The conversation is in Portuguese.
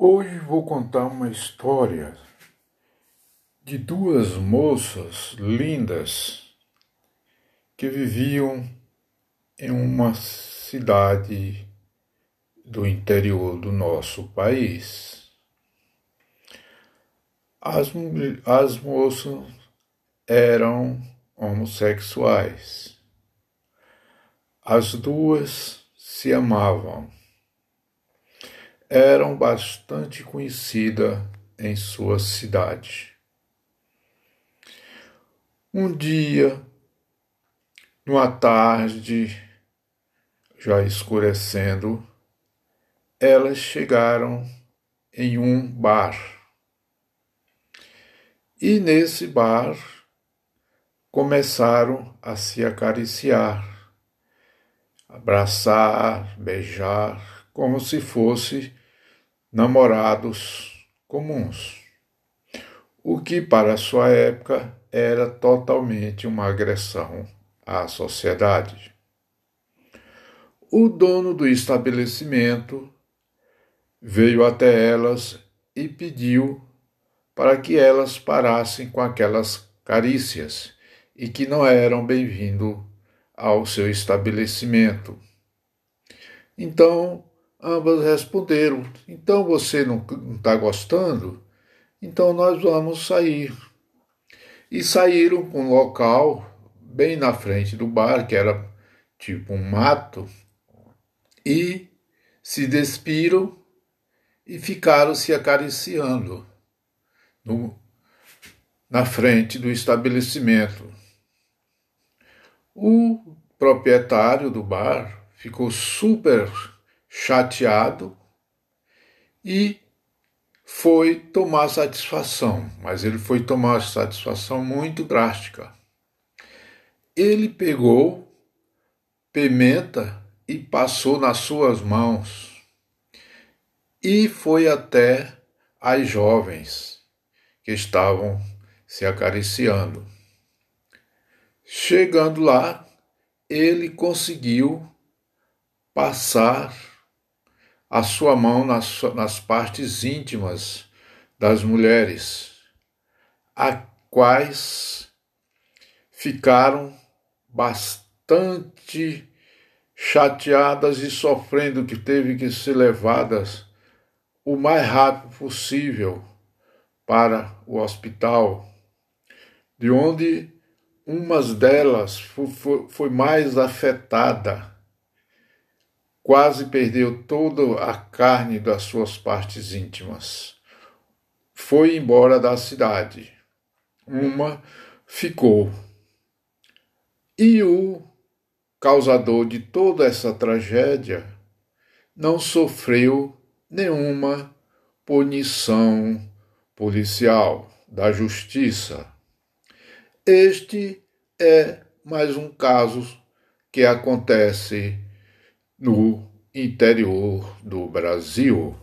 Hoje vou contar uma história de duas moças lindas que viviam em uma cidade do interior do nosso país. As, as moças eram homossexuais. As duas se amavam eram bastante conhecida em sua cidade. Um dia, numa tarde, já escurecendo, elas chegaram em um bar. E nesse bar começaram a se acariciar, abraçar, beijar, como se fosse namorados comuns, o que para sua época era totalmente uma agressão à sociedade. O dono do estabelecimento veio até elas e pediu para que elas parassem com aquelas carícias e que não eram bem-vindos ao seu estabelecimento. Então Ambas responderam: Então você não está gostando? Então nós vamos sair. E saíram para um local bem na frente do bar, que era tipo um mato, e se despiram e ficaram se acariciando no, na frente do estabelecimento. O proprietário do bar ficou super chateado e foi tomar satisfação, mas ele foi tomar satisfação muito drástica. Ele pegou pimenta e passou nas suas mãos e foi até as jovens que estavam se acariciando. Chegando lá, ele conseguiu passar a sua mão nas, nas partes íntimas das mulheres, a quais ficaram bastante chateadas e sofrendo que teve que ser levadas o mais rápido possível para o hospital, de onde umas delas foi, mais afetada quase perdeu toda a carne das suas partes íntimas. Foi embora da cidade. Uma ficou. E o causador de toda essa tragédia não sofreu nenhuma punição policial da justiça. Este é mais um caso que acontece no interior do Brasil.